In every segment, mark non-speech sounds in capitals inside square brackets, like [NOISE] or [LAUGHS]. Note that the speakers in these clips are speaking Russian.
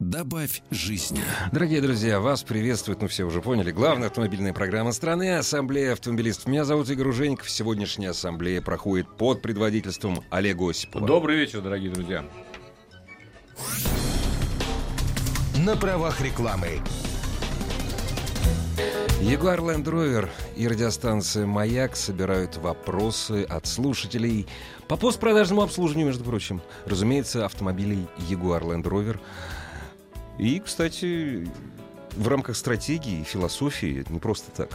Добавь жизни. Дорогие друзья, вас приветствует, ну все уже поняли, главная автомобильная программа страны Ассамблея автомобилистов. Меня зовут Игорь Ужеников. Сегодняшняя ассамблея проходит под предводительством Олега Осипова. Добрый вечер, дорогие друзья. На правах рекламы. Ягуар Land Rover и радиостанция «Маяк» собирают вопросы от слушателей по постпродажному обслуживанию, между прочим. Разумеется, автомобилей Ягуар Land Rover. И, кстати, в рамках стратегии и философии, не просто так,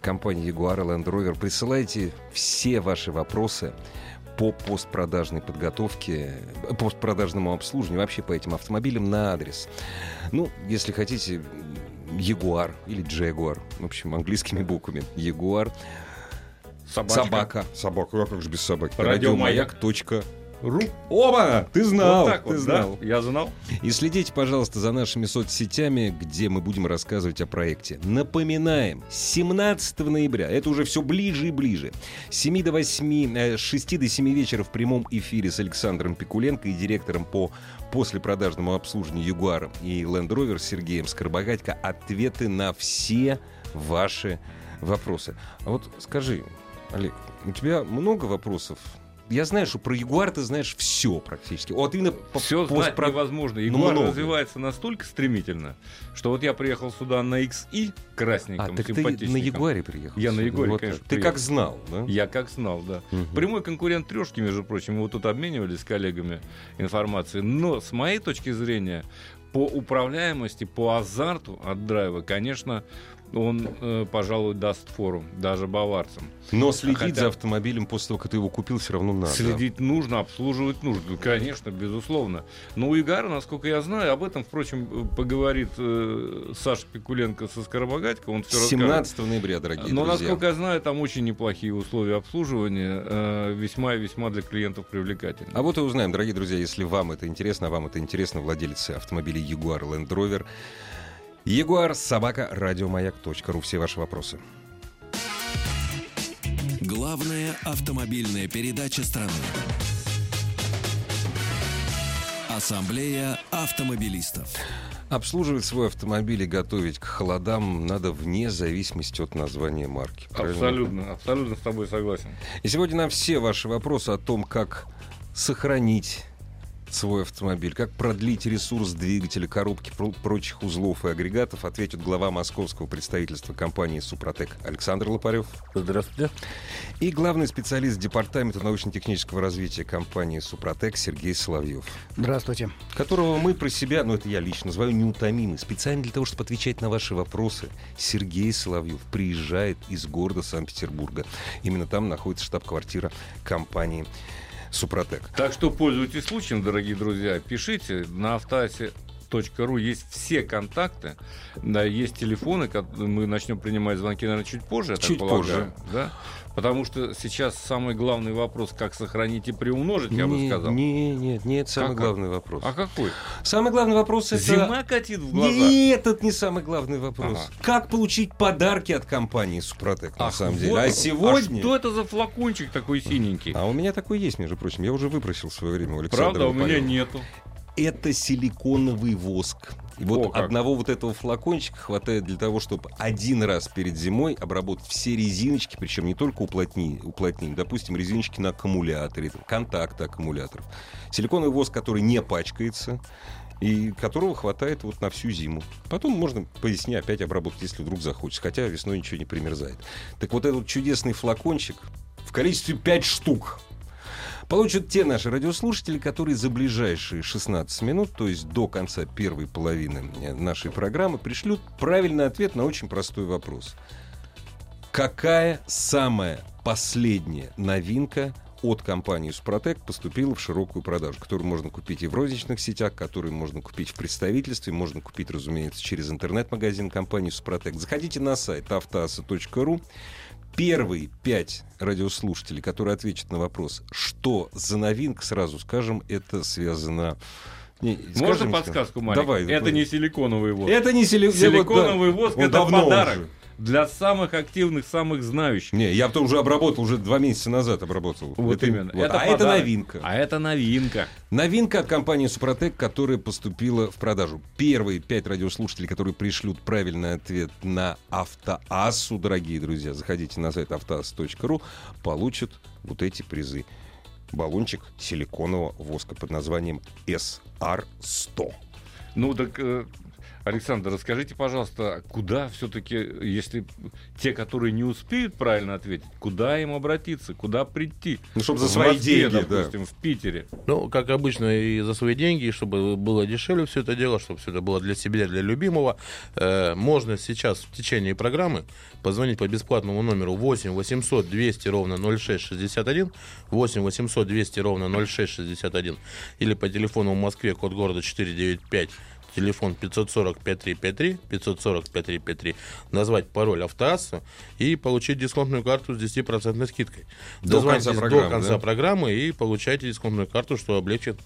компания Jaguar Land Rover, присылайте все ваши вопросы по постпродажной подготовке, постпродажному обслуживанию, вообще по этим автомобилям на адрес. Ну, если хотите, Ягуар или Jaguar, в общем, английскими буквами. Ягуар. Собачка. Собака. Собака, а как же без собаки? Радиомаяк. Радиомаяк.ру Ру. Оба! Ты знал! вот так ты вот, знал. да? Я знал. И следите, пожалуйста, за нашими соцсетями, где мы будем рассказывать о проекте. Напоминаем, 17 ноября, это уже все ближе и ближе, с 7 до 8, э, с 6 до 7 вечера в прямом эфире с Александром Пикуленко и директором по послепродажному обслуживанию Ягуара и Land Rover Сергеем Скоробогатько ответы на все ваши вопросы. А вот скажи, Олег, у тебя много вопросов я знаю, что про Ягуар ты знаешь все практически. Вот именно по Все знать постпро- невозможно. Ну, Ягуар много. развивается настолько стремительно, что вот я приехал сюда на XI А, красненьком, так ты на Ягуаре приехал. Я на Ягуаре, Вот конечно. Ты приехал. как знал, да? Я как знал, да. Мгм. Прямой конкурент трешки, между прочим, мы вот тут обменивались с коллегами информацией. Но с моей точки зрения, по управляемости, по азарту от драйва, конечно, он, э, пожалуй, даст фору даже баварцам. Но следить Хотя- за автомобилем после того, как ты его купил, все равно надо. Следить нужно, обслуживать нужно. Ну, Конечно, безусловно. Но у Игара, насколько я знаю, об этом, впрочем, поговорит э, Саша Пикуленко со Скоробогатько. Он все 17 ноября, дорогие Но, друзья. насколько я знаю, там очень неплохие условия обслуживания, э, весьма и весьма для клиентов привлекательны. А вот и узнаем, дорогие друзья, если вам это интересно, а вам это интересно, владельцы автомобилей Jaguar Land Rover. Ягуар, собака, радиомаяк.ру. Все ваши вопросы. Главная автомобильная передача страны. Ассамблея автомобилистов. Обслуживать свой автомобиль и готовить к холодам надо вне зависимости от названия марки. правильно? Абсолютно, абсолютно с тобой согласен. И сегодня на все ваши вопросы о том, как сохранить свой автомобиль, как продлить ресурс двигателя, коробки, про- прочих узлов и агрегатов, ответит глава московского представительства компании «Супротек» Александр Лопарев Здравствуйте. и главный специалист Департамента научно-технического развития компании «Супротек» Сергей Соловьев, Здравствуйте. которого мы про себя, ну это я лично называю неутомимый, специально для того, чтобы отвечать на ваши вопросы. Сергей Соловьев приезжает из города Санкт-Петербурга. Именно там находится штаб-квартира компании «Супротек». Так что пользуйтесь случаем, дорогие друзья. Пишите на автоасе ру есть все контакты, да, есть телефоны, мы начнем принимать звонки, наверное, чуть позже, я так Чуть полагаю, позже. да? Потому что сейчас самый главный вопрос, как сохранить и приумножить, я бы Не- сказал. Не, нет, не это самый Как- главный вопрос. А какой? Самый главный вопрос это... Зима катит в глаза. Не, этот не самый главный вопрос. Ага. Как получить подарки от компании Супротек, на самом деле? вот. А сегодня... А что это за флакончик такой синенький? А у меня такой есть, между прочим. Я уже выпросил в свое время у Александра Правда, у меня нету. Это силиконовый воск. И вот О, как. одного вот этого флакончика хватает для того, чтобы один раз перед зимой обработать все резиночки, причем не только уплотни, уплотним, допустим, резиночки на аккумуляторе, контакты аккумуляторов. Силиконовый воск, который не пачкается, и которого хватает вот на всю зиму. Потом можно по весне опять обработать, если вдруг захочется, хотя весной ничего не примерзает. Так вот этот чудесный флакончик в количестве 5 штук получат те наши радиослушатели, которые за ближайшие 16 минут, то есть до конца первой половины э, нашей программы, пришлют правильный ответ на очень простой вопрос. Какая самая последняя новинка от компании «Супротек» поступила в широкую продажу, которую можно купить и в розничных сетях, которую можно купить в представительстве, можно купить, разумеется, через интернет-магазин компании «Супротек». Заходите на сайт автоаса.ру. Первые пять радиослушателей, которые ответят на вопрос, что за новинка, сразу скажем, это связано... Не, Можно скажем, подсказку маленькую? Давай. Это давай. не силиконовый воск. Это не сили- Силиконовый да. воск Он это подарок уже. Для самых активных, самых знающих. Не, я то уже обработал, уже два месяца назад обработал. Вот Это- именно. вот. Это а это подарок. новинка. А это новинка. Новинка от компании Супротек, которая поступила в продажу. Первые пять радиослушателей, которые пришлют правильный ответ на автоассу, дорогие друзья, заходите на сайт автоасс.ру, получат вот эти призы. Баллончик силиконового воска под названием SR100. Ну так, э, Александр, расскажите, пожалуйста, куда все-таки, если те, которые не успеют правильно ответить, куда им обратиться, куда прийти? Ну, чтобы за свои Москве, деньги, да. допустим, в Питере. Ну, как обычно, и за свои деньги, и чтобы было дешевле все это дело, чтобы все это было для себя, для любимого, э, можно сейчас в течение программы позвонить по бесплатному номеру 8 800 200 ровно 0661, 8 800 200 ровно 0661, или по телефону в Москве, код города 495, телефон 540 5353, 540 5353, назвать пароль автоасса и получить дисконтную карту с 10% скидкой. До конца программы, до конца да? программы и получаете дисконтную карту, что облегчит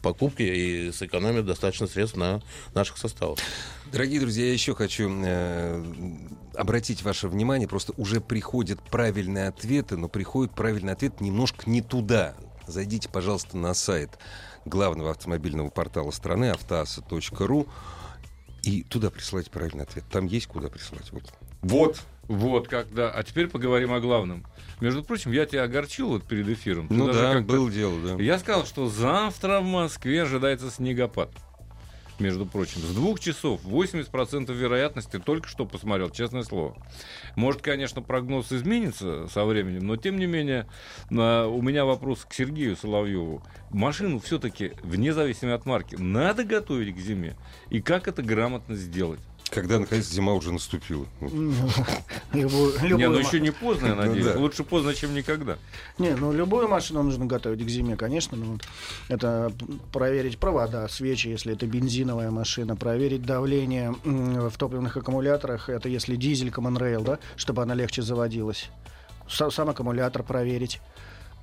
покупки и сэкономит достаточно средств на наших составах. Дорогие друзья, я еще хочу э, обратить ваше внимание, просто уже приходят правильные ответы, но приходит правильный ответ немножко не туда. Зайдите, пожалуйста, на сайт главного автомобильного портала страны автоаса.ру и туда присылайте правильный ответ. Там есть куда присылать. Вот. Вот. Вот когда. А теперь поговорим о главном. Между прочим, я тебя огорчил вот перед эфиром. Ты Ну да, было дело, да. Я сказал, что завтра в Москве ожидается снегопад. Между прочим, с двух часов 80% вероятности только что посмотрел, честное слово. Может, конечно, прогноз изменится со временем, но тем не менее, на- у меня вопрос к Сергею Соловьеву. Машину все-таки, вне зависимости от марки, надо готовить к зиме. И как это грамотно сделать? Когда, наконец, зима уже наступила. Любую, не, ну еще не поздно, я Ну надеюсь. да. Лучше поздно, чем никогда. Не, ну любую машину нужно готовить к зиме, конечно. Ну, это проверить провода, свечи, если это бензиновая машина, проверить давление в топливных аккумуляторах, это если дизель Common Rail, да, чтобы она легче заводилась. Са- Сам аккумулятор проверить.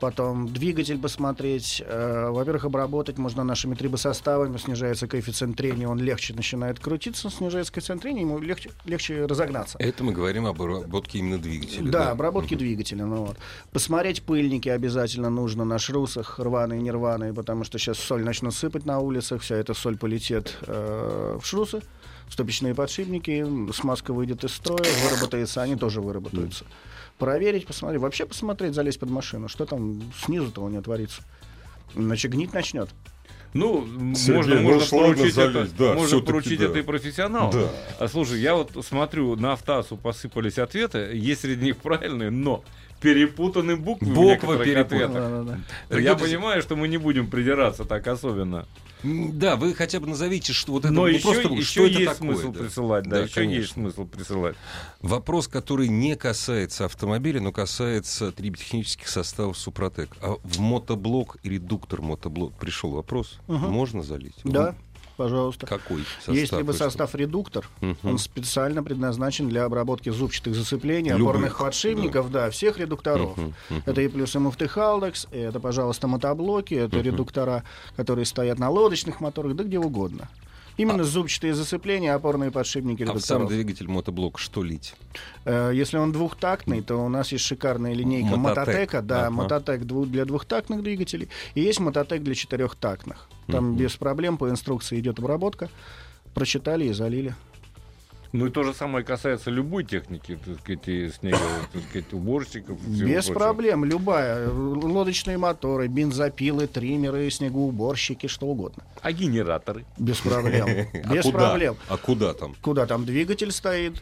Потом двигатель посмотреть. Э, во-первых, обработать можно нашими трибосоставами. Снижается коэффициент трения, он легче начинает крутиться. Снижается коэффициент трения, ему легче, легче разогнаться. Это мы говорим об обработке именно двигателя. Да, обработки двигателя. Ну, вот. Посмотреть пыльники обязательно нужно на шрусах, рваные, нерваные, потому что сейчас соль начнут сыпать на улицах, вся эта соль полетит э, в шрусы, ступичные подшипники, смазка выйдет из строя, выработается, они тоже выработаются. Проверить, посмотреть, вообще посмотреть, залезть под машину, что там снизу-то у нее творится. Иначе гнить начнет. Ну, Сергей, можно, ну можно поручить, залезть, это, да, можно поручить да. это и профессионалу. Да. А слушай, я вот смотрю, на автоассу посыпались ответы, есть среди них правильные, но перепутаны буквы в Буквы некоторых перепутаны. ответах. Да-да-да. Дорогие Я друзья, понимаю, что мы не будем придираться так особенно. Да, вы хотя бы назовите, что вот это Но ну, еще, просто, еще что это есть такое, смысл да. присылать, да, Да, еще конечно. есть смысл присылать. Вопрос, который не касается автомобиля, но касается триботехнических составов Супротек. А в мотоблок и редуктор мотоблок пришел вопрос, Мгм. можно залить? Да, Он пожалуйста. Какой состав? Есть либо состав редуктор, Мгм. он специально предназначен для обработки зубчатых зацеплений, Любых, опорных подшипников, да, всех редукторов. Мгм, мгм. Это и плюс муфтехалдекс, это, пожалуйста, мотоблоки, это редуктора, которые стоят на лодочных моторах, да где угодно. Именно зубчатые зацепления, опорные подшипники А в сам редукторов. двигатель мотоблок что лить? Э, Если он двухтактный, то у нас есть шикарная линейка Мототек. Мототека, да, Ага. Мототек для двухтактных двигателей, и есть Мототек для четырехтактных. Там Мгм. без проблем по инструкции идет обработка, прочитали и залили. Ну и то же самое касается любой техники, так сказать, и снеговых, так сказать, уборщиков. Без прочего. проблем, любая. Лодочные моторы, бензопилы, триммеры, снегоуборщики, что угодно. А генераторы? Без проблем. [LAUGHS] А Без куда? проблем. А куда там? Куда там двигатель стоит?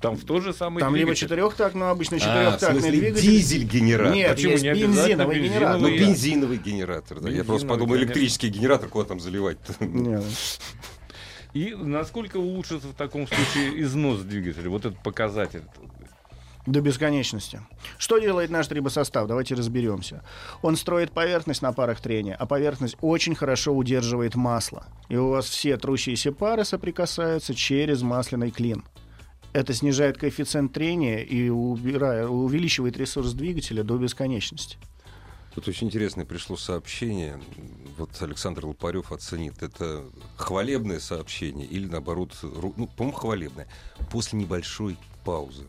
Там в тот же самый Там либо двигатель. четырехтактный, ну, обычно А, четырехтактный смысле, двигатель. дизель-генератор. Нет, Почему есть не бензиновый бензиновый? генератор. Ну, бензиновый генератор. Да. Я просто Бензиновый, подумал, электрический генератор, куда там заливать Нет. [LAUGHS] И насколько улучшится в таком случае износ двигателя? Вот этот показатель. До бесконечности. Что делает наш трибосостав? Давайте разберемся. Он строит поверхность на парах трения, а поверхность очень хорошо удерживает масло. И у вас все трущиеся пары соприкасаются через масляный клин. Это снижает коэффициент трения и убирая, увеличивает ресурс двигателя до бесконечности. Тут очень интересное пришло сообщение. Вот Александр Лопарев оценит. Это хвалебное сообщение или, наоборот, ну, по-моему, хвалебное. После небольшой паузы.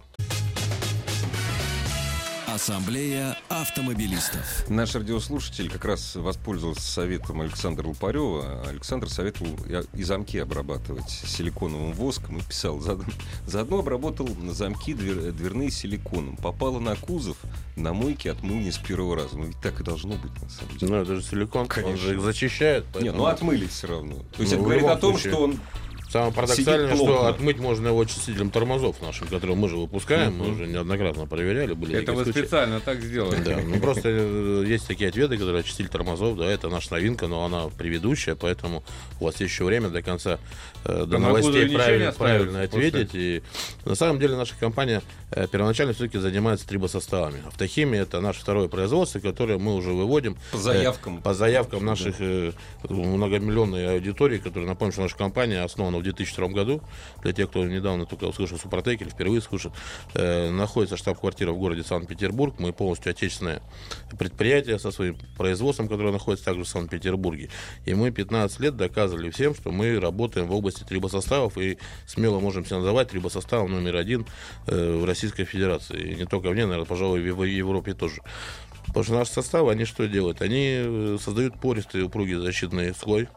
Ассамблея автомобилистов. Наш радиослушатель как раз воспользовался советом Александра Лупарева. Александр советовал и замки обрабатывать силиконовым воском и писал. «Заодно- обработал на замки двер- дверные силиконом. Попало на кузов, на мойке отмыл не с первого раза. Ну ведь так и должно быть, на самом деле. Ну, это же силикон, он Конечно. же их зачищает. Нет, поэтому ну отмыли все равно. То есть Ну, это говорит о том, случае. что он Самое парадоксальное, что отмыть можно его очистителем тормозов нашим, которые мы же выпускаем, мы уже неоднократно проверяли, были Это вы случаи. специально так сделали. Да, ну просто э, [LAUGHS] есть такие ответы, которые очиститель тормозов, да, это наша новинка, но она предыдущая, поэтому у вас есть еще время до конца э, до новостей правильно, правильно ответить. И на самом деле наша компания э, первоначально все-таки занимается трибосоставами. Автохимия это наше второе производство, которое мы уже выводим по э, заявкам. по заявкам наших э, многомиллионной аудитории, которая, напомню, что наша компания основана в 2002 году. Для тех, кто недавно только услышал Супротек или впервые слышит, э, находится штаб-квартира в городе Санкт-Петербург. Мы полностью отечественное предприятие со своим производством, которое находится также в Санкт-Петербурге. И мы 15 лет доказывали всем, что мы работаем в области трибосоставов и смело можем себя называть трибосоставом номер один э, в Российской Федерации. И не только в ней, наверное, пожалуй, в Европе тоже. Потому что наши составы, они что делают? Они э, создают пористый упругий защитный слой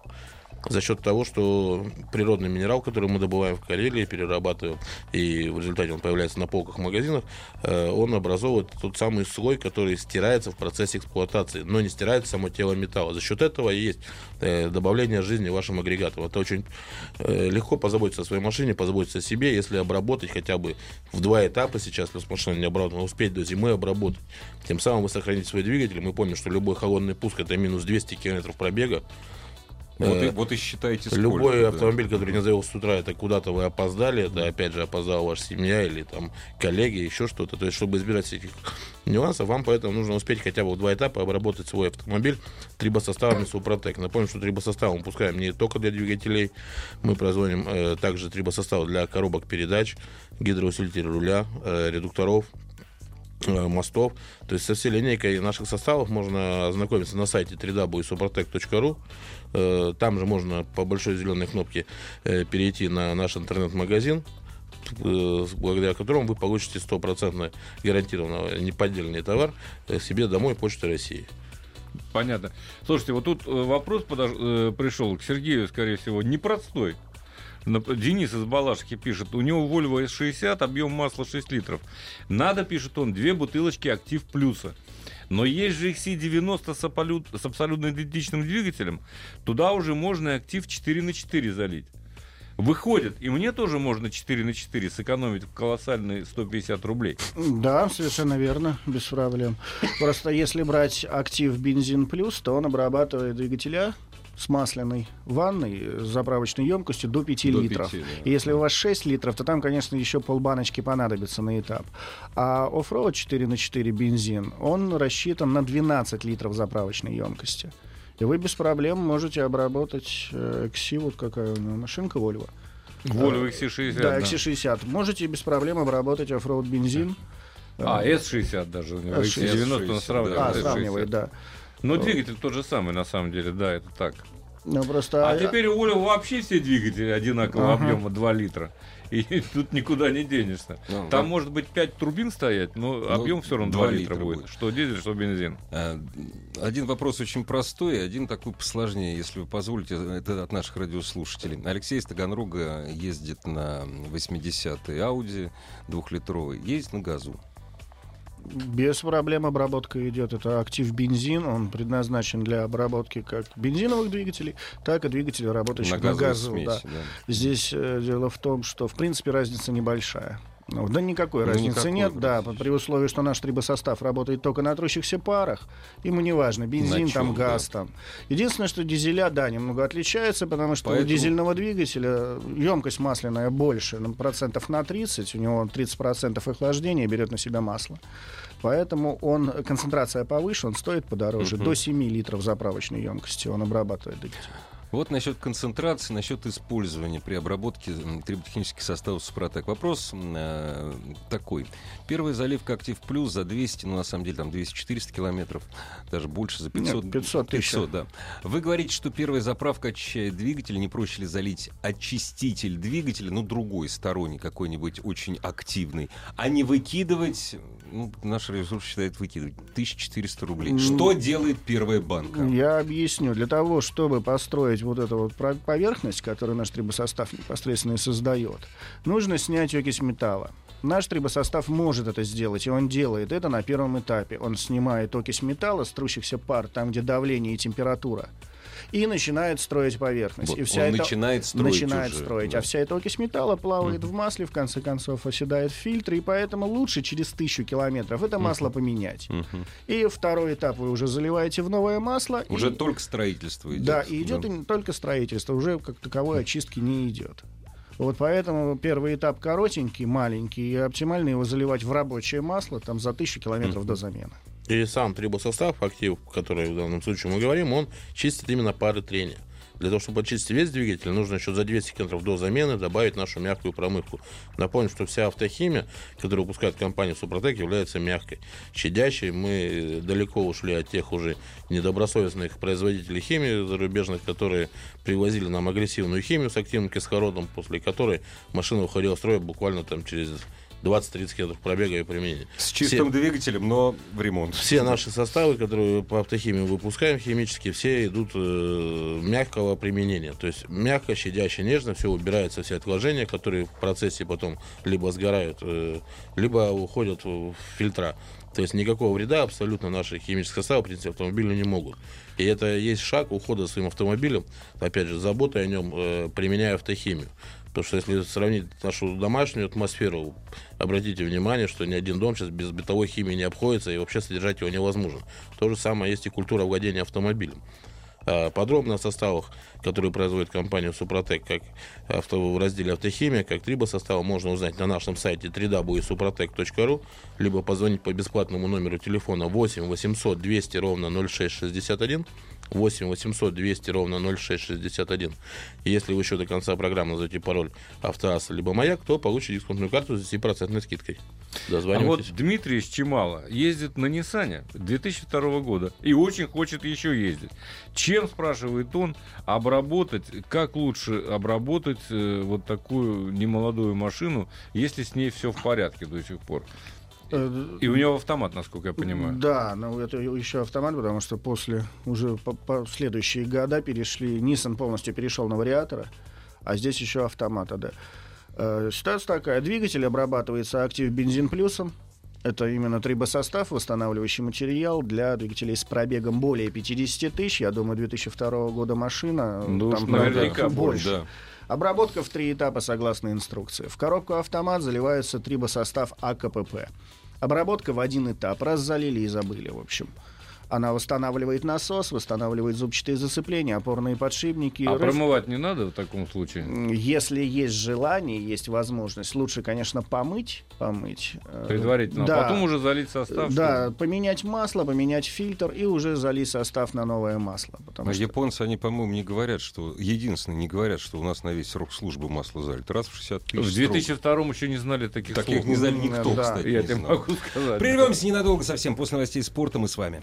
за счет того, что природный минерал, который мы добываем в Карелии, перерабатываем, и в результате он появляется на полках магазинов, э, он образовывает тот самый слой, который стирается в процессе эксплуатации, но не стирает само тело металла. За счет этого и есть э, добавление жизни вашим агрегатам. Это очень э, легко позаботиться о своей машине, позаботиться о себе, если обработать хотя бы в два этапа сейчас, плюс машина не обработана, успеть до зимы обработать. Тем самым вы сохраните свой двигатель. Мы помним, что любой холодный пуск это минус 200 километров пробега. Вот, и, э, вот и считайте, сколько. Любой да. автомобиль, который не завел с утра, это куда-то вы опоздали, это опять же опоздала ваша семья или там коллеги, еще что-то. То есть, чтобы избежать всяких нюансов, вам поэтому нужно успеть хотя бы в два этапа обработать свой автомобиль трибосоставами Супротек. Напомню, что трибосостав мы пускаем не только для двигателей, мы производим э, также трибосостав для коробок передач, гидроусилителей руля, э, редукторов, мостов. То есть со всей линейкой наших составов можно ознакомиться на сайте www.suprotec.ru. Э, Там же можно по большой зеленой кнопке э, перейти на наш интернет-магазин э, благодаря которому вы получите стопроцентно гарантированно неподдельный товар э, себе домой Почты России. Понятно. Слушайте, вот тут э, вопрос подож- э, пришел к Сергею, скорее всего, непростой. Денис из Балашки пишет, у него Volvo S60, объем масла 6 литров. Надо, пишет он, две бутылочки Актив Плюса. Но есть же XC90 с, абсолют- с абсолютно идентичным двигателем. Туда уже можно Актив 4 на 4 залить. Выходит, и мне тоже можно 4 на 4 сэкономить колоссальные 150 рублей. Да, совершенно верно, без проблем. Просто если брать актив бензин плюс, то он обрабатывает двигателя с масляной ванной э, с заправочной емкостью до 5 До литров. пяти, да. И если у вас 6 литров, то там, конечно, еще полбаночки понадобится на этап. А оффроуд 4 на 4 бензин, он рассчитан на 12 литров заправочной емкости. И вы без проблем можете обработать э, XC, вот какая у него машинка Volvo. Volvo XC60. Да, XC60. Можете без проблем обработать оффроуд бензин. А, S60 даже. у него. S60, XC90 он сравнивает. А, с S60. сравнивает, да. Но двигатель тот же самый, на самом деле, да, это так. Ну, просто... А теперь у Volvo вообще все двигатели одинакового Ага. объема 2 литра. И [LAUGHS] тут никуда не денешься. Ну, Там да. может быть 5 турбин стоять, но объем все равно 2 два литра литра будет. будет. Что дизель, что бензин. А, Один вопрос очень простой, один такой посложнее, если вы позволите, это от наших радиослушателей. Алексей из Таганрога ездит на 80-й Audi двухлитровый, ездит на газу. Без проблем обработка идет. Это актив бензин. Он предназначен для обработки как бензиновых двигателей, так и двигателей, работающих на, газу. смеси, да. да. Здесь э, дело в том, что в принципе разница небольшая. Ну, да никакой Ну, разницы никакой нет, да, при условии, что наш трибосостав работает только на трущихся парах, ему не важно, бензин На там, газ там. Единственное, что дизеля, да, немного отличаются, потому что Поэтому- у дизельного двигателя емкость масляная больше, ну, процентов на 30, у него 30% охлаждения берет на себя масло. Поэтому он, концентрация повыше, он стоит подороже, до 7 литров заправочной емкости он обрабатывает двигатель. Вот насчет концентрации, насчет использования при обработке триботехнических составов Супротек. Вопрос э, такой. Первая заливка Актив Плюс за 200, ну на самом деле там 200-400 километров, даже больше за 500. Нет, 500 тысяч. 500, да. Вы говорите, что первая заправка очищает двигатель, не проще ли залить очиститель двигателя, ну другой, сторонний какой-нибудь, очень активный, а не выкидывать, ну, наш ресурс считает выкидывать, 1400 рублей. Что делает первая банка? Я объясню. Для того, чтобы построить вот эту вот поверхность, которую наш трибосостав непосредственно и создает, нужно снять окись металла. Наш трибосостав может это сделать, и он делает это на первом этапе. Он снимает окись металла с пар, там, где давление и температура, и начинает строить поверхность. Вот и вся он это... начинает строить начинает уже, строить. да. А вся эта окись металла плавает в масле, в конце концов оседает в фильтре, и поэтому лучше через тысячу километров это масло поменять. Мгм. И второй этап вы уже заливаете в новое масло. Уже и... только строительство идет. Да, и идет и только строительство, уже как таковой очистки не идет. Вот поэтому первый этап коротенький, маленький, и оптимально его заливать в рабочее масло там за тысячу километров до замены. И сам трибосостав, актив, который в данном случае мы говорим, он чистит именно пары трения. Для того, чтобы очистить весь двигатель, нужно еще за 200 километров до замены добавить нашу мягкую промывку. Напомню, что вся автохимия, которую выпускает компания Супротек, является мягкой. Щадящей мы далеко ушли от тех уже недобросовестных производителей химии зарубежных, которые привозили нам агрессивную химию с активным кислородом, после которой машина уходила в строй буквально там через 20-30 километров пробега и применения. С чистым двигателем, но в ремонт. Все наши составы, которые по автохимии выпускаем химические, все идут э, мягкого применения. То есть мягко, щадяще, нежно, все убирается, все отложения, которые в процессе потом либо сгорают, э, либо уходят в фильтра. То есть никакого вреда абсолютно наши химические составы, в принципе, автомобилю не могут. И это есть шаг ухода своим автомобилем, опять же, заботой о нем, э, применяя автохимию. Потому что если сравнить нашу домашнюю атмосферу, обратите внимание, что ни один дом сейчас без бытовой химии не обходится, и вообще содержать его невозможно. То же самое есть и культура владения автомобилем. А, Подробно о составах, которые производит компания Супротек, как авто, в разделе автохимия, как трибосоставы, можно узнать на нашем сайте www.suprotec.ru, либо позвонить по бесплатному номеру телефона 8 800 200 ровно 0661, 8 800 200 ровно 0661. И если вы еще до конца программы назовете пароль автоасса либо маяк, то получите дисконтную карту с 10% скидкой. А Дозванивайтесь. вот Дмитрий из Чемала ездит на Ниссане 2002 года и очень хочет еще ездить. Чем, спрашивает он, обработать, как лучше обработать э, вот такую немолодую машину, если с ней все в порядке до сих пор? Э, И у него автомат, насколько я понимаю. Да, но это еще автомат, потому что после уже по, по следующие года перешли, Nissan полностью перешел на вариатора, а здесь еще автомата, да. Э, Ситуация такая, двигатель обрабатывается актив бензин плюсом, это именно трибосостав, восстанавливающий материал для двигателей с пробегом более 50 тысяч. Я думаю, 2002 года машина. Ну, там наверняка пробег больше. Да. Обработка в три этапа согласно инструкции. В коробку автомат заливается трибосостав АКПП. Обработка в один этап. Раз залили и забыли, в общем. Она восстанавливает насос, восстанавливает зубчатые зацепления, опорные подшипники. А рыф- промывать не надо в таком случае? Если есть желание, есть возможность, лучше, конечно, помыть, помыть. э, Предварительно. А да. потом уже залить состав. Да, поменять масло, поменять фильтр и уже залить состав на новое масло. А Потому что японцы, они, по-моему, не говорят, что... Единственное, не говорят, что у нас на весь срок службы масло залито. Раз в 60 чтобы- тысяч В 2002 еще не знали таких Таких слов. не знали никто, Да. кстати, Я не тебе знал. могу сказать. Прервемся ненадолго совсем. После новостей спорта мы с вами.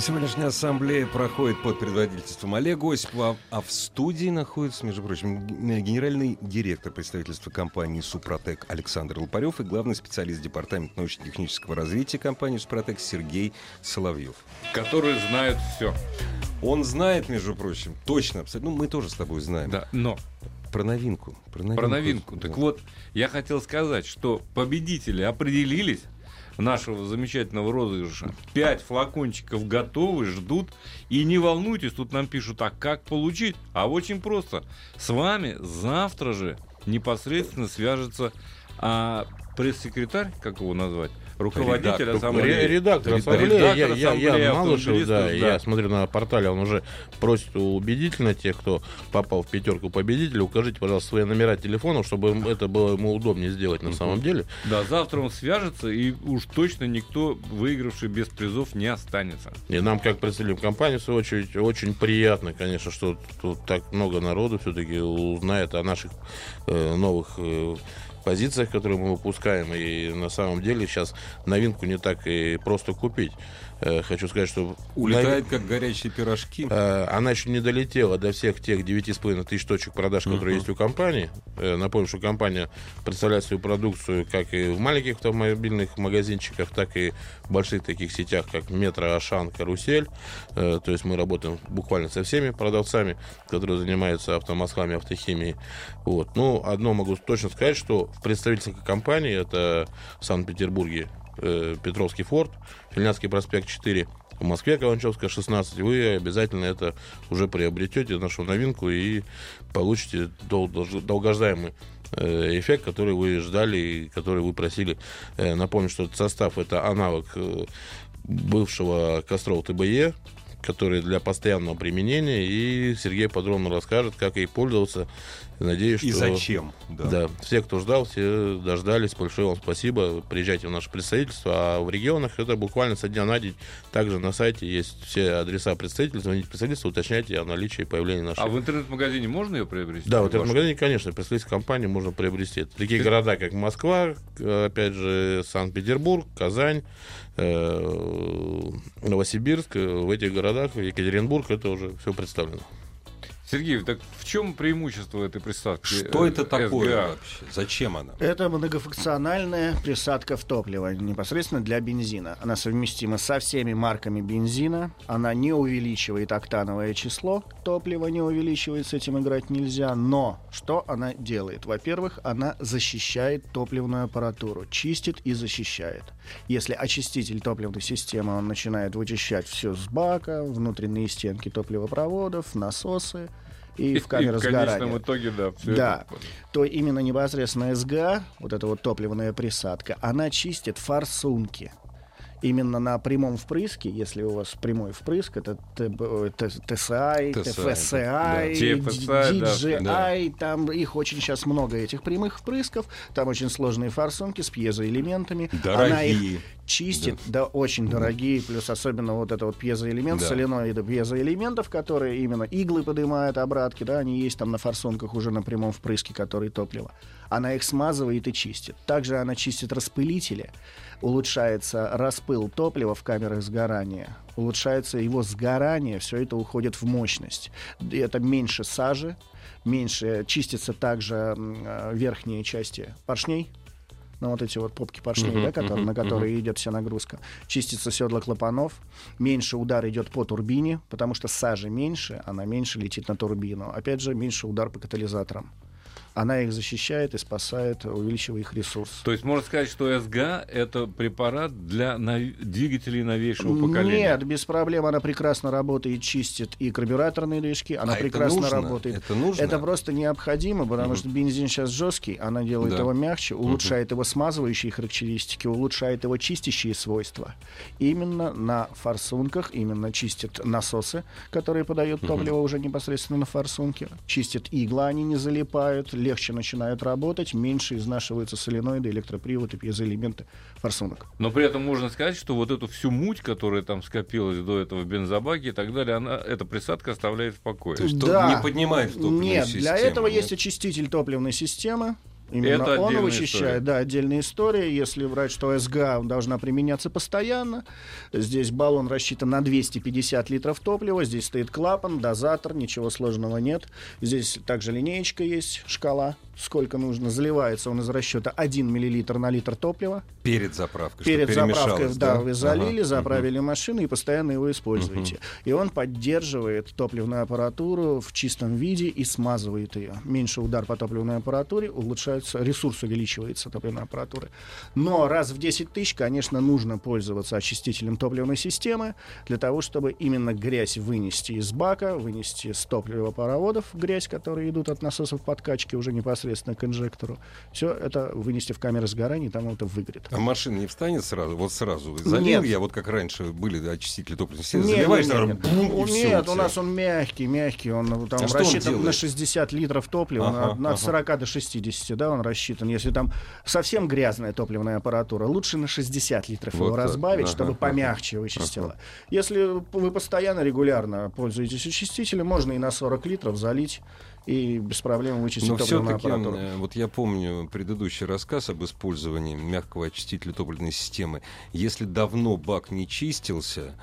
Сегодняшняя ассамблея проходит под предводительством Олега Осипова, а в студии находится, между прочим, генеральный директор представительства компании «Супротек» Александр Лопарев и главный специалист Департамента научно-технического развития компании «Супротек» Сергей Соловьев. Которые знают все. Он знает, между прочим, точно, абсолютно, ну, мы тоже с тобой знаем, Да, но про новинку. Про новинку. про новинку. Да. Так вот, я хотел сказать, что победители определились нашего замечательного розыгрыша. Пять флакончиков готовы, ждут. И не волнуйтесь, тут нам пишут, а как получить? А очень просто. С вами завтра же непосредственно свяжется а, пресс-секретарь, как его назвать? Руководитель Редактор. ассамблеи. Ре- Редактор ассамблеи, я, Редактор я, ассамблеи я Малышев, да, да. я смотрю на портале, он уже просит убедительно тех, кто попал в пятерку победителей, укажите, пожалуйста, свои номера телефонов, чтобы это было ему удобнее сделать на самом деле. Да, завтра он свяжется, и уж точно никто, выигравший без призов, не останется. И нам, как представителям компании, в свою очередь, очень приятно, конечно, что тут так много народу все-таки узнает о наших э, новых э, позициях, которые мы выпускаем. И на самом деле сейчас новинку не так и просто купить. Э, хочу сказать, что Улетает, как горячие пирожки. Э, Она еще не долетела до всех тех 9,5 тысяч точек продаж, которые есть у компании. Э, Напомню, что компания представляет свою продукцию как и в маленьких автомобильных магазинчиках, так и в больших таких сетях, как Метро, Ашан, Карусель. То есть мы работаем буквально со всеми продавцами, которые занимаются автомаслами, автохимией. Вот. Ну, одно могу точно сказать, что в представительской компании, это в Санкт-Петербурге э, Петровский форт, Финляндский проспект 4, в Москве Каланчевская 16, вы обязательно это уже приобретете, нашу новинку, и получите дол- долгождаемый э, эффект, который вы ждали и который вы просили. Э, Напомню, что этот состав это аналог бывшего Кострол ТБЕ, который для постоянного применения, и Сергей подробно расскажет, как ей пользоваться. Надеюсь, И что... зачем? Да. Да, все, кто ждал, все дождались. Большое вам спасибо. Приезжайте в наше представительство. А в регионах это буквально со дня на день. Также на сайте есть все адреса представительства. Звоните в представительство, уточняйте о наличии и появлении нашей. А в интернет-магазине можно ее приобрести? Да, Вашу? магазин, конечно, представительство компании можно приобрести. Это такие города, как Москва, э, опять же, Санкт-Петербург, Казань, э, Новосибирск. В этих городах, Екатеринбург, это уже все представлено. Сергей, так в чем преимущество этой приставки? Что э, это такое SGA? вообще? Зачем она? Это многофункциональная присадка в топливо, непосредственно для бензина. Она совместима со всеми марками бензина. Она не увеличивает октановое число. Топлива не увеличивает, с этим играть нельзя. Но что она делает? Во-первых, она защищает топливную аппаратуру. Чистит и защищает. Если очиститель топливной системы, он начинает вычищать все с бака, внутренние стенки топливопроводов, насосы и, в [LAUGHS] камеры в конечном сгорания итоге, да. Да. то именно непосредственно СГА, вот эта вот топливная присадка, она чистит форсунки. Именно на прямом впрыске, если у вас прямой впрыск, это TSI, TFSI, DJI, там их очень сейчас много, этих прямых впрысков, там очень сложные форсунки с пьезоэлементами. Она их чистит, да, очень дорогие, плюс особенно вот это вот пьезоэлемент, соленоиды пьезоэлементов, которые именно иглы поднимают обратки, да, они есть там на форсунках уже на прямом впрыске, который топливо. Она их смазывает и чистит. Также она чистит распылители, улучшается распыл топлива в камерах сгорания, улучшается его сгорание, все это уходит в мощность. И это меньше сажи, меньше чистятся также э, верхние части поршней, ну, вот эти вот попки поршней, да, которые, на которые идет вся нагрузка. Чистится седла клапанов, меньше удар идет по турбине, потому что сажи меньше, она меньше летит на турбину. Опять же, меньше удар по катализаторам. Она их защищает и спасает, увеличивая их ресурс. То есть можно сказать, что СГА это препарат для нов- двигателей новейшего поколения. Нет, без проблем она прекрасно работает, чистит и карбюраторные движки, она А это прекрасно нужно? работает. Это нужно? Это просто необходимо, потому что бензин сейчас жесткий, она делает Да. его мягче, улучшает его смазывающие характеристики, улучшает его чистящие свойства. Именно на форсунках, именно чистит насосы, которые подают топливо уже непосредственно на форсунке, чистит игла, они не залипают, легче начинают работать, меньше изнашиваются соленоиды, электроприводы, пьезоэлементы форсунок. Но при этом можно сказать, что вот эту всю муть, которая там скопилась до этого в бензобаке и так далее, она, эта присадка оставляет в покое. То есть Да. не поднимает топливную Нет, систему, для этого нет? есть очиститель топливной системы. Именно Это он вычищает, история. да, отдельная история. Если брать, что СГА должна применяться постоянно, здесь баллон рассчитан на 250 литров топлива, здесь стоит клапан, дозатор, ничего сложного нет. Здесь также линеечка есть, шкала, сколько нужно. Заливается он из расчета 1 миллилитр на литр топлива. Перед заправкой. Перед заправкой, перемешалось, да, вы залили, Ага. заправили машину и постоянно его используете. И он поддерживает топливную аппаратуру в чистом виде и смазывает ее. Меньше удар по топливной аппаратуре, улучшается, ресурс увеличивается топливной аппаратуры. Но раз в 10 тысяч, конечно, нужно пользоваться очистителем топливной системы для того, чтобы именно грязь вынести из бака, вынести с топливопроводов грязь, которые идут от насосов подкачки уже непосредственно к инжектору. Все это вынести в камеры сгорания, и там это выгорит. А машина не встанет сразу? Вот сразу. Залил Нет. я, вот как раньше были очистители топливной системы. Нет, Заливаешь, нет, нет. бум, и всё нет, у нас он мягкий, мягкий, он там А что он рассчитан на делает? 60 литров топлива, Ага, на, ага. от 40 до 60, да, он рассчитан. Если там совсем грязная топливная аппаратура, лучше на 60 литров Вот его так. разбавить, Ага, чтобы ага. помягче вычистило. Если вы постоянно, регулярно пользуетесь очистителем, можно и на 40 литров залить и без проблем вычистить Но топливную все-таки, аппаратуру. вот я помню предыдущий рассказ об использовании мягкого очистителя топливной системы. Если давно бак не чистился,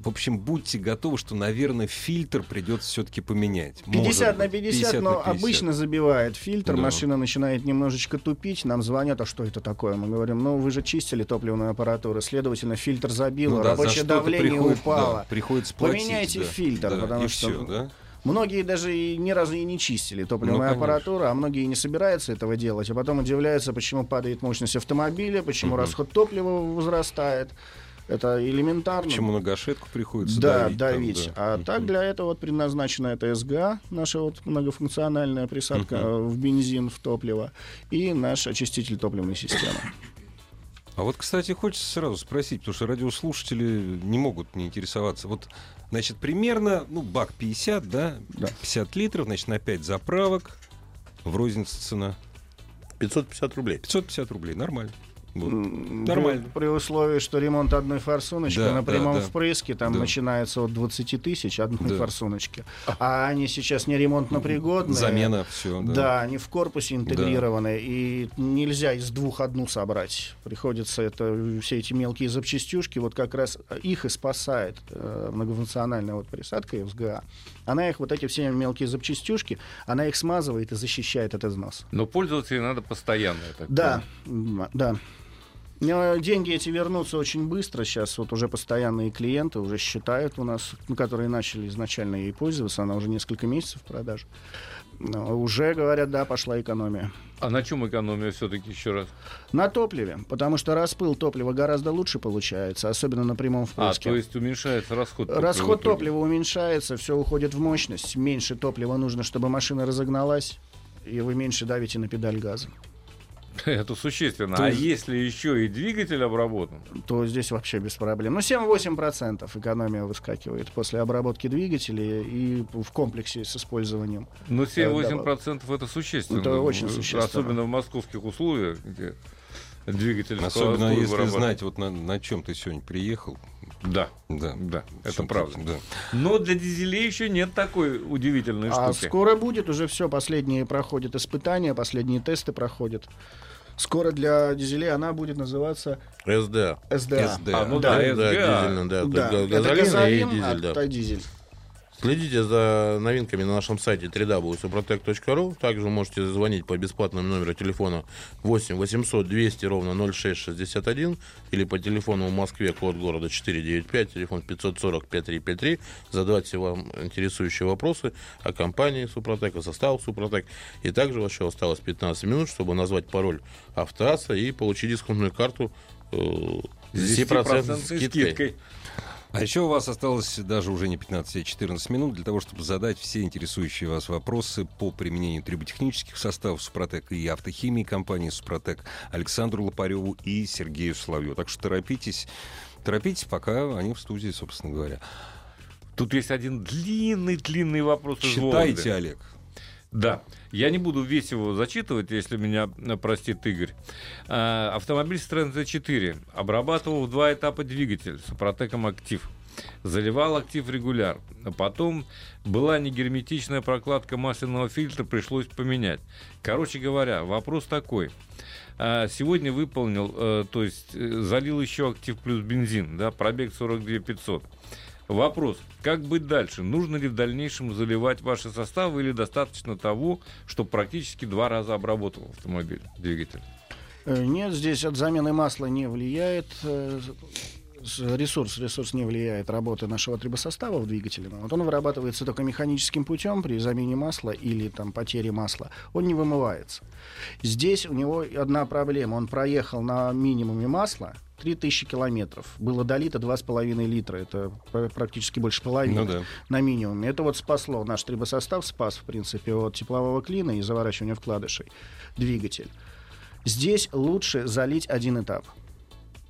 в общем, будьте готовы, что, наверное, фильтр придется все-таки поменять. 50 Может на быть, 50, 50 но на 50. обычно забивает фильтр, Да. машина начинает немножечко тупить, нам звонят, а что это такое? Мы говорим, ну вы же чистили топливную аппаратуру, следовательно, фильтр забило, Ну да, рабочее давление приходит- упало. да, приходится платить, Поменяйте да, фильтр, да, потому что всё, да? Многие даже и ни разу и не чистили топливную Ну, аппаратуру, а многие не собираются этого делать, а потом удивляются, почему падает мощность автомобиля, почему Мгм. расход топлива возрастает. Это элементарно. Почему на гашетку приходится Да, давить? давить. там, да. А Мгм. так для этого вот предназначена эта СГА, наша вот многофункциональная присадка э, в бензин, в топливо, и наш очиститель топливной системы. А вот, кстати, хочется сразу спросить, потому что радиослушатели не могут не интересоваться. Вот, значит, примерно, ну, бак 50, да? Да. 50 литров, значит, на 5 заправок. В рознице цена 550 рублей. 550 рублей. Нормально. Вот. Нормально. При, при условии, что ремонт одной форсуночки Да, на да, прямом да. впрыске там Да. начинается от 20 тысяч одной Да. форсуночки. А они сейчас не ремонтно пригодные. Замена, все. Да. Да. они в корпусе интегрированы, и нельзя из двух одну собрать. Приходится это, все эти мелкие запчастюшки, вот как раз их и спасает э, многофункциональная вот присадка ФСГА. Она их, вот эти все мелкие запчастюшки, она их смазывает и защищает от износа. Но пользоваться ей надо постоянно. я так Да, м, да. Но деньги эти вернутся очень быстро. Сейчас вот уже постоянные клиенты уже считают у нас, ну, которые начали изначально ей пользоваться, она уже несколько месяцев в продаже. Но уже говорят, да, пошла экономия. А на чем экономия все-таки еще раз? На топливе, потому что распыл топлива гораздо лучше получается, особенно на прямом А, впрыске. то есть уменьшается расход. топлива Расход топлива уменьшается, все уходит в мощность. Меньше топлива нужно, чтобы машина разогналась, и вы меньше давите на педаль газа. Это существенно. То А есть- если еще и двигатель обработан, то здесь вообще без проблем. Ну, 7-8% экономия выскакивает после обработки двигателей и в комплексе с использованием. ну 7-8% это существенно. Это очень существенно. Особенно в московских условиях, где двигатель Особенно если знать, вот на, на чем ты сегодня приехал. Да, Да, да, это правда. Да. Но для дизелей еще нет такой удивительной А штуки. скоро будет, уже все, последние проходят испытания, последние тесты проходят. Скоро для дизелей она будет называться СДА. СДА. СД. А, ну Да, да, да, СГА. дизельно, да. Да, это Газолин и дизель, а да. это дизель. Следите за новинками на нашем сайте www.suprotec.ru. Также можете звонить по бесплатному номеру телефона 8 800 200 ровно 0661 или по телефону в Москве, код города 495, телефон 540 5353. Задавать все вам интересующие вопросы о компании Супротек, о составе Супротек. И также еще осталось 15 минут, чтобы назвать пароль автоасса и получить дисконтную карту э, с 10% скидкой. А еще у вас осталось даже уже не 15, а 14 минут для того, чтобы задать все интересующие вас вопросы по применению триботехнических составов Супротек и автохимии компании Супротек Александру Лопареву и Сергею Соловьеву. Так что торопитесь, торопитесь, пока они в студии, собственно говоря. Тут есть один длинный-длинный вопрос. Читайте, Олег. Да. Я не буду весь его зачитывать, если меня э, простит Игорь. А, автомобиль Citroёn Z4 обрабатывал в два этапа двигатель с Супротеком Актив. Заливал актив регуляр. А потом была негерметичная прокладка масляного фильтра, пришлось поменять. Короче говоря, вопрос такой. А, Сегодня выполнил, э, то есть э, залил еще актив плюс бензин, да, пробег 42 500. Вопрос, как быть дальше? Нужно ли в дальнейшем заливать ваши составы или достаточно того, что практически два раза обработал автомобиль, двигатель? Э, Нет, здесь от замены масла не влияет э, ресурс. Ресурс не влияет работы нашего трибосостава в двигателе. Вот он вырабатывается только механическим путем при замене масла или там потере масла. Он не вымывается. Здесь у него одна проблема. Он проехал на минимуме масла 3000 километров. Было долито 2,5 литра. Это пр- практически больше половины Ну да. на минимуме. Это вот спасло наш трибосостав, спас, в принципе, от теплового клина и заворачивания вкладышей двигатель. Здесь лучше залить один этап.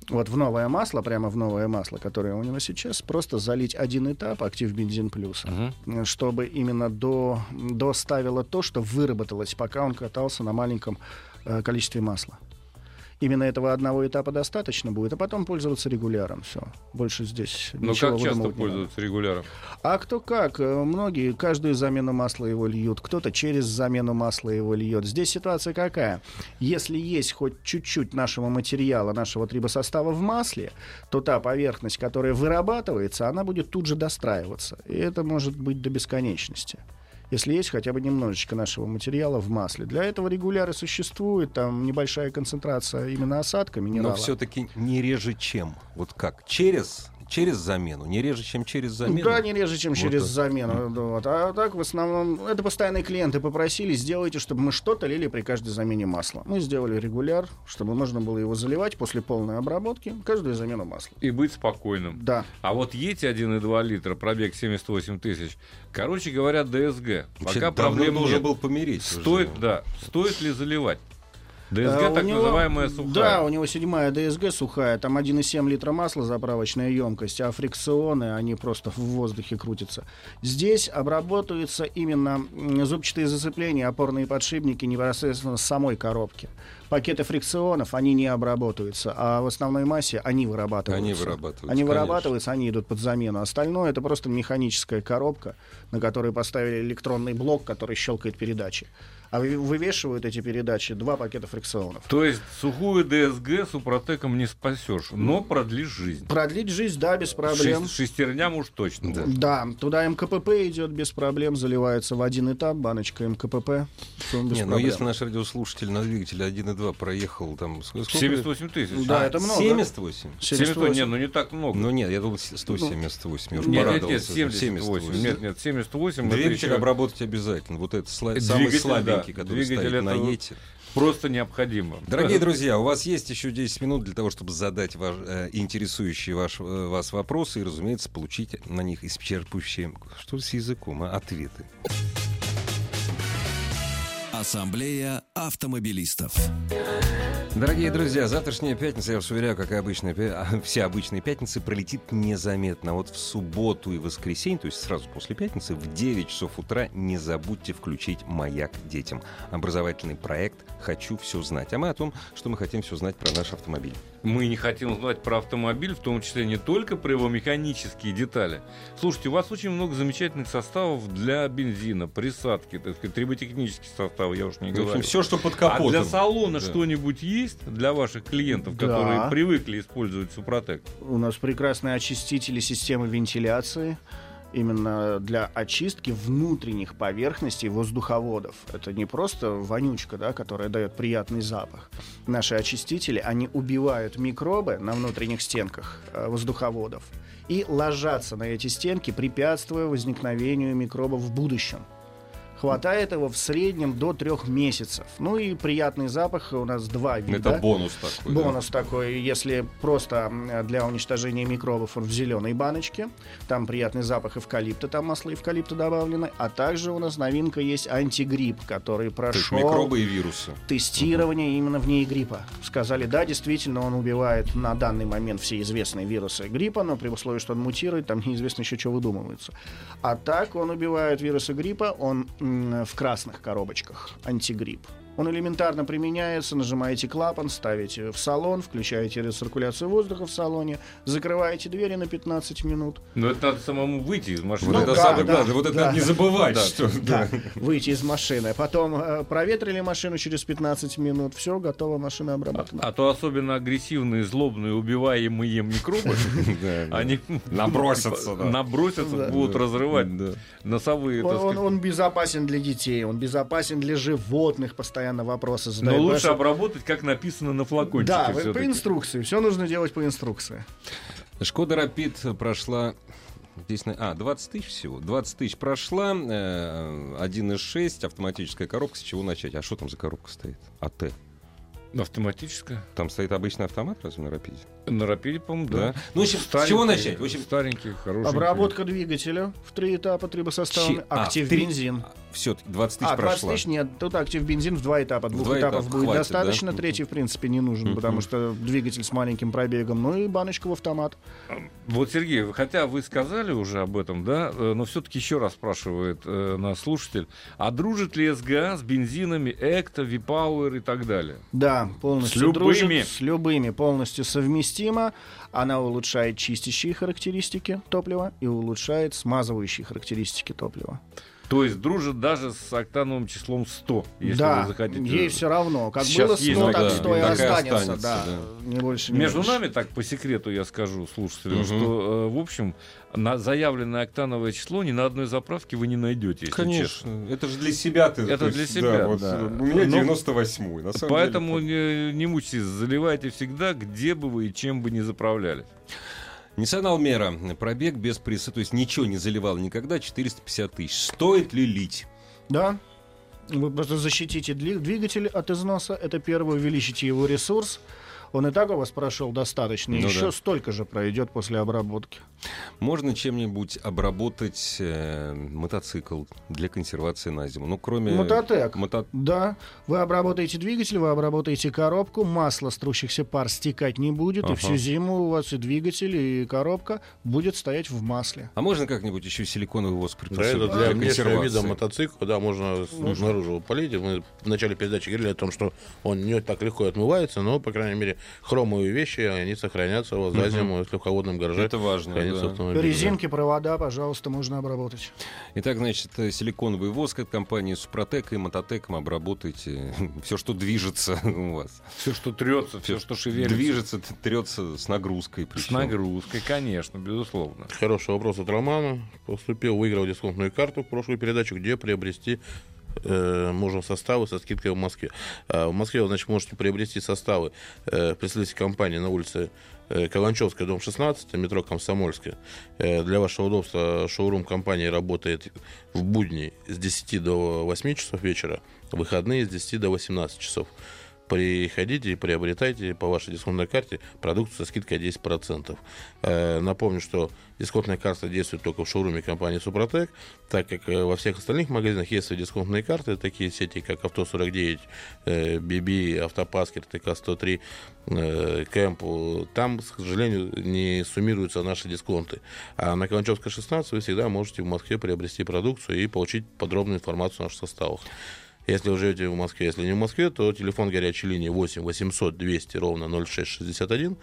Вот в новое масло, прямо в новое масло, которое у него сейчас, просто залить один этап актив бензин плюса, э, чтобы именно до, доставило то, что выработалось, пока он катался на маленьком э, количестве масла. Именно этого одного этапа достаточно будет, а потом пользоваться регуляром. Все. Больше здесь Но ничего Ну, как часто пользуются регуляром? А кто как? Э, Многие каждую замену масла его льют, кто-то через замену масла его льет. Здесь ситуация какая? Если есть хоть чуть-чуть нашего материала, нашего трибосостава в масле, то та поверхность, которая вырабатывается, она будет тут же достраиваться. И это может быть до бесконечности. Если есть хотя бы немножечко нашего материала в масле. Для этого регуляры существует, там небольшая концентрация именно осадка минерала. Но все-таки не реже чем. Вот как? Через, через замену. Не реже, чем через замену. Да, не реже, чем Вот через так. замену. Вот. А так, в основном, это постоянные клиенты попросили, сделайте, чтобы мы что-то лили при каждой замене масла. Мы сделали регуляр, чтобы можно было его заливать после полной обработки, каждую замену масла. И быть спокойным. Да. А вот Ети 1,2 литра, пробег 78 тысяч. Короче говоря, ДСГ. Вообще, Пока давно проблем должен нет. был помереть. Стоит, уже. да. Стоит ли заливать? ДСГ А, у так него- называемая сухая. Да, у него седьмая ДСГ сухая, там 1,7 литра масла заправочная емкость, а фрикционы, они просто в воздухе крутятся. Здесь обработаются именно зубчатые зацепления, опорные подшипники непосредственно с самой коробки. Пакеты фрикционов, они не обработаются, а в основной массе они вырабатываются. Они вырабатываются, Они конечно. вырабатываются, они идут под замену. Остальное это просто механическая коробка, на которой поставили электронный блок, который щелкает передачи. А вы- вывешивают эти передачи два пакета фрикционов. То есть сухую ДСГ супротеком не спасешь, но продлишь жизнь. Продлить жизнь, да, без проблем. Шесть- шестерням уж точно. Да. Да, туда МКПП идет без проблем, заливается в один этап, баночка МКПП. Не, ну проблем. если наш радиослушатель на двигателе 1.2 проехал там... ск- сколько? 78 тысяч. Да, А, это много. 78? 78, нет, ну не так много. Ну нет, я думал 178. Я уж нет, нет, нет, порадовался. 78. Нет, нет, 78. это Двигатель еще обработать обязательно. Вот это сла- самый да. Слабенький, который Двигатель стоит на ете. просто необходимо. Дорогие [LAUGHS] друзья, у вас есть еще 10 минут для того, чтобы задать ваш, э, интересующие ваш, э, вас вопросы и, разумеется, получить на них исчерпывающие, что с языком, а, ответы. Ассамблея автомобилистов. Дорогие друзья, завтрашняя пятница, я вас уверяю, как и обычная, пя- а, [LAUGHS] все обычные пятницы, пролетит незаметно. Вот в субботу и воскресенье, то есть сразу после пятницы, в 9 часов утра не забудьте включить «Маяк детям». Образовательный проект «Хочу все знать». А мы о том, что мы хотим все знать про наш автомобиль. Мы не хотим знать про автомобиль, в том числе не только про его механические детали. Слушайте, у вас очень много замечательных составов для бензина, присадки, так сказать, триботехнические составы, я уж не В говорю. общем, все, что под а капотом. для салона Да. что-нибудь есть для ваших клиентов, Да. которые привыкли использовать Супротек? У нас прекрасные очистители системы вентиляции именно для очистки внутренних поверхностей воздуховодов. Это не просто вонючка, да, которая дает приятный запах. Наши очистители, они убивают микробы на внутренних стенках э, воздуховодов и ложатся на эти стенки, препятствуя возникновению микробов в будущем. Хватает его в среднем до трех месяцев. Ну и приятный запах у нас два вида. Это бонус такой. да. Бонус такой, если просто для уничтожения микробов он в зеленой баночке. Там приятный запах эвкалипта, там масло эвкалипта добавлено. А также у нас новинка есть антигрипп, который То есть прошел микробы и вирусы. тестирование именно вне гриппа. Сказали, да, действительно, он убивает на данный момент все известные вирусы гриппа, но при условии, что он мутирует, там неизвестно еще, что выдумывается. А так он убивает вирусы гриппа, он в красных коробочках, антигрипп. Он элементарно применяется, нажимаете клапан, ставите в салон, включаете рециркуляцию воздуха в салоне, закрываете двери на 15 минут. Но это надо самому выйти из машины. Вот Ну это да, самое да, главное. Вот это да, надо не да. забывать, Да. что... Да, выйти из машины. Потом э, проветрили машину через 15 минут, все, готова машина обработана. А то особенно агрессивные, злобные, убиваемые микробы, [LAUGHS] Да, да. они Набросятся, да. набросятся, Да. будут разрывать Да. носовые, он безопасен для детей, он безопасен для животных, постоянно вопросы Но задают. лучше Потому что- обработать, как написано на флакончике. Да, вы- по инструкции. Все нужно делать по инструкции. Шкода Рапид прошла Здесь, а, 20 тысяч всего. 20 тысяч прошла, э, 1.6, автоматическая коробка. С чего начать? А что там за коробка стоит? АТ. Автоматическая. Там стоит обычный автомат, разве на Рапиде? На рапиде, по-моему, да. Да. Ну, в общем, с чего начать? В общем, старенький, хороший. Обработка двигателя в три этапа, трибосоставами. Чи- а, Актив три- бензин. Все, 20 тысяч А, 20 прошла. тысяч нет, тут актив бензин в два этапа. Двух два этапов этапа будет хватит, достаточно, да? третий, в принципе, не нужен, потому что двигатель с маленьким пробегом. Ну и баночка в автомат. Вот, Сергей, хотя вы сказали уже об этом, да, э, но все-таки еще раз спрашивает э, наш слушатель, а дружит ли СГА с бензинами Экто, Випауэр и так далее? Да, полностью С любыми? дружит, с любыми полностью совместима. Она улучшает чистящие характеристики топлива и улучшает смазывающие характеристики топлива. То есть дружит даже с октановым числом 100, если да, вы захотите. ей все равно. Как Сейчас было есть 100, так такая- 100 и такая останется. останется, да, да. Не больше, не Между меньше. нами, так по секрету я скажу слушателям, Мгм. что, э, в общем, на заявленное октановое число ни на одной заправке вы не найдете, если честно. Конечно. Это же для себя ты. Это то есть, для себя, вот, да. У меня Но- 98-й. На самом Поэтому деле, не, не мучайтесь, заливайте всегда, где бы вы и чем бы не заправляли. Nissan Almera. Пробег без пресса. То есть ничего не заливал никогда. 450 тысяч. Стоит ли лить? Да. Вы просто защитите двигатель от износа. Это первое, увеличите его ресурс. Он и так у вас прошел достаточно. Ну Еще да. столько же пройдет после обработки. Можно чем-нибудь обработать э, мотоцикл для консервации на зиму? Ну, кроме... Мототек. Мото- Да, вы обработаете двигатель, вы обработаете коробку, масло струщихся пар стекать не будет, Ага. и всю зиму у вас и двигатель, и коробка будет стоять в масле. А можно как-нибудь еще силиконовый воск Да, припасывать это для внешнего консервации? вида мотоцикла, да, можно с- наружу полить. Мы в начале передачи говорили о том, что он не так легко отмывается, но, по крайней мере, хромовые вещи, они сохранятся у вас за зиму, если в холодном гараже. Это важно, хранится да. автомобиль, Резинки, провода, пожалуйста, можно обработать. Итак, значит, э, силиконовый воск от компании Супротек и Мототеком обработайте [LAUGHS] все, что движется [LAUGHS] у вас. Все, что трется, все, что шевелится. Движется, трется с нагрузкой. С причем. нагрузкой, конечно, безусловно. да. Хороший вопрос от Романа. Поступил, выиграл дисконтную карту в прошлую передачу, где приобрести э, можно составы со скидкой в Москве. А в Москве вы, значит, можете приобрести составы э, компании на улице э, Каланчевская, дом 16, метро Комсомольская. Э, для вашего удобства шоурум компании работает в будни с 10 до 8 часов вечера, выходные с 10 до 18 часов. Приходите и приобретайте по вашей дисконтной карте продукцию со скидкой 10%. Э, напомню, что дисконтная карта действует только в шоуруме компании Супротек, так как э, во всех остальных магазинах есть свои дисконтные карты, такие сети, как Авто-49, э, BB, Автопаскер, ТК-103, э, Кэмп. Там, к сожалению, не суммируются наши дисконты. А на Каланчевской 16 вы всегда можете в Москве приобрести продукцию и получить подробную информацию о наших составах. Если вы живете в Москве, если не в Москве, то телефон горячей линии 8 800 200 ровно 0661.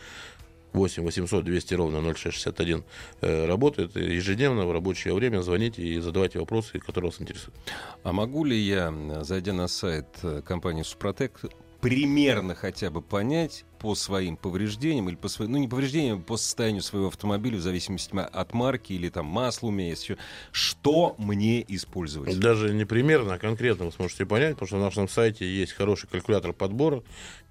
8 800 200 ровно 0661 э, работает ежедневно в рабочее время. Звоните и задавайте вопросы, которые вас интересуют. А могу ли я, зайдя на сайт э, компании Супротек, примерно хотя бы понять по своим повреждениям или по своим, ну не повреждениям, а по состоянию своего автомобиля, в зависимости от марки или там масла у меня есть, что мне использовать? Даже не примерно, а конкретно вы сможете понять, потому что на нашем сайте есть хороший калькулятор подбора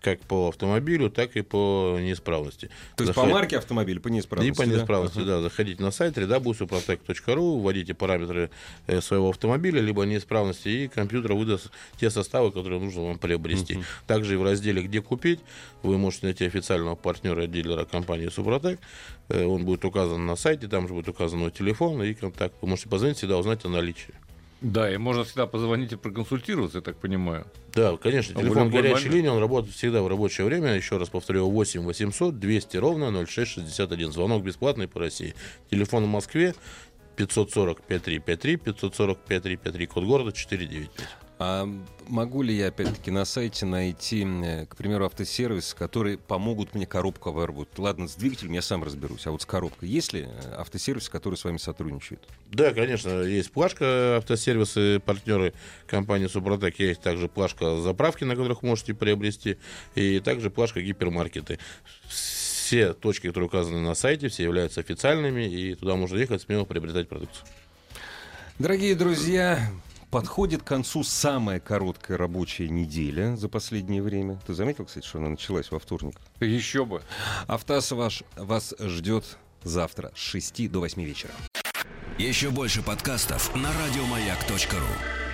как по автомобилю, так и по неисправности. То есть по Заход- марке автомобиля, по неисправности? И по да? неисправности, да. Заходите на сайт www.suprotec.ru, вводите параметры э, своего автомобиля, либо неисправности, и компьютер выдаст те составы, которые нужно вам приобрести. Также и в разделе «Где купить» вы можете найти официального партнера дилера компании Супротек. Э, Он будет указан на сайте, там же будет указан его телефон и контакт. Вы можете позвонить, всегда узнать о наличии. Да, и можно всегда позвонить и проконсультироваться, я так понимаю. Да, конечно, А телефон горячей линии, он работает всегда в рабочее время. Еще раз повторю, 8 800 200 ровно 0661. Звонок бесплатный по России. Телефон в Москве 540 5353, 540 5353, код города 495. А могу ли я, опять-таки, на сайте найти, э, к примеру, автосервис, которые помогут мне коробку обработать? Ладно, с двигателем я сам разберусь, а вот с коробкой. Есть ли э, автосервис, который с вами сотрудничает? Да, конечно, есть плашка автосервисы, партнеры компании Супротек. Есть также плашка заправки, на которых можете приобрести, и также плашка гипермаркеты. Все точки, которые указаны на сайте, все являются официальными, и туда можно ехать смело приобретать продукцию. Дорогие друзья, подходит к концу самая короткая рабочая неделя за последнее время. Ты заметил, кстати, что она началась во вторник? Еще бы. Автас ваш, вас ждет завтра с 6 до 8 вечера. Еще больше подкастов на радиомаяк.ру.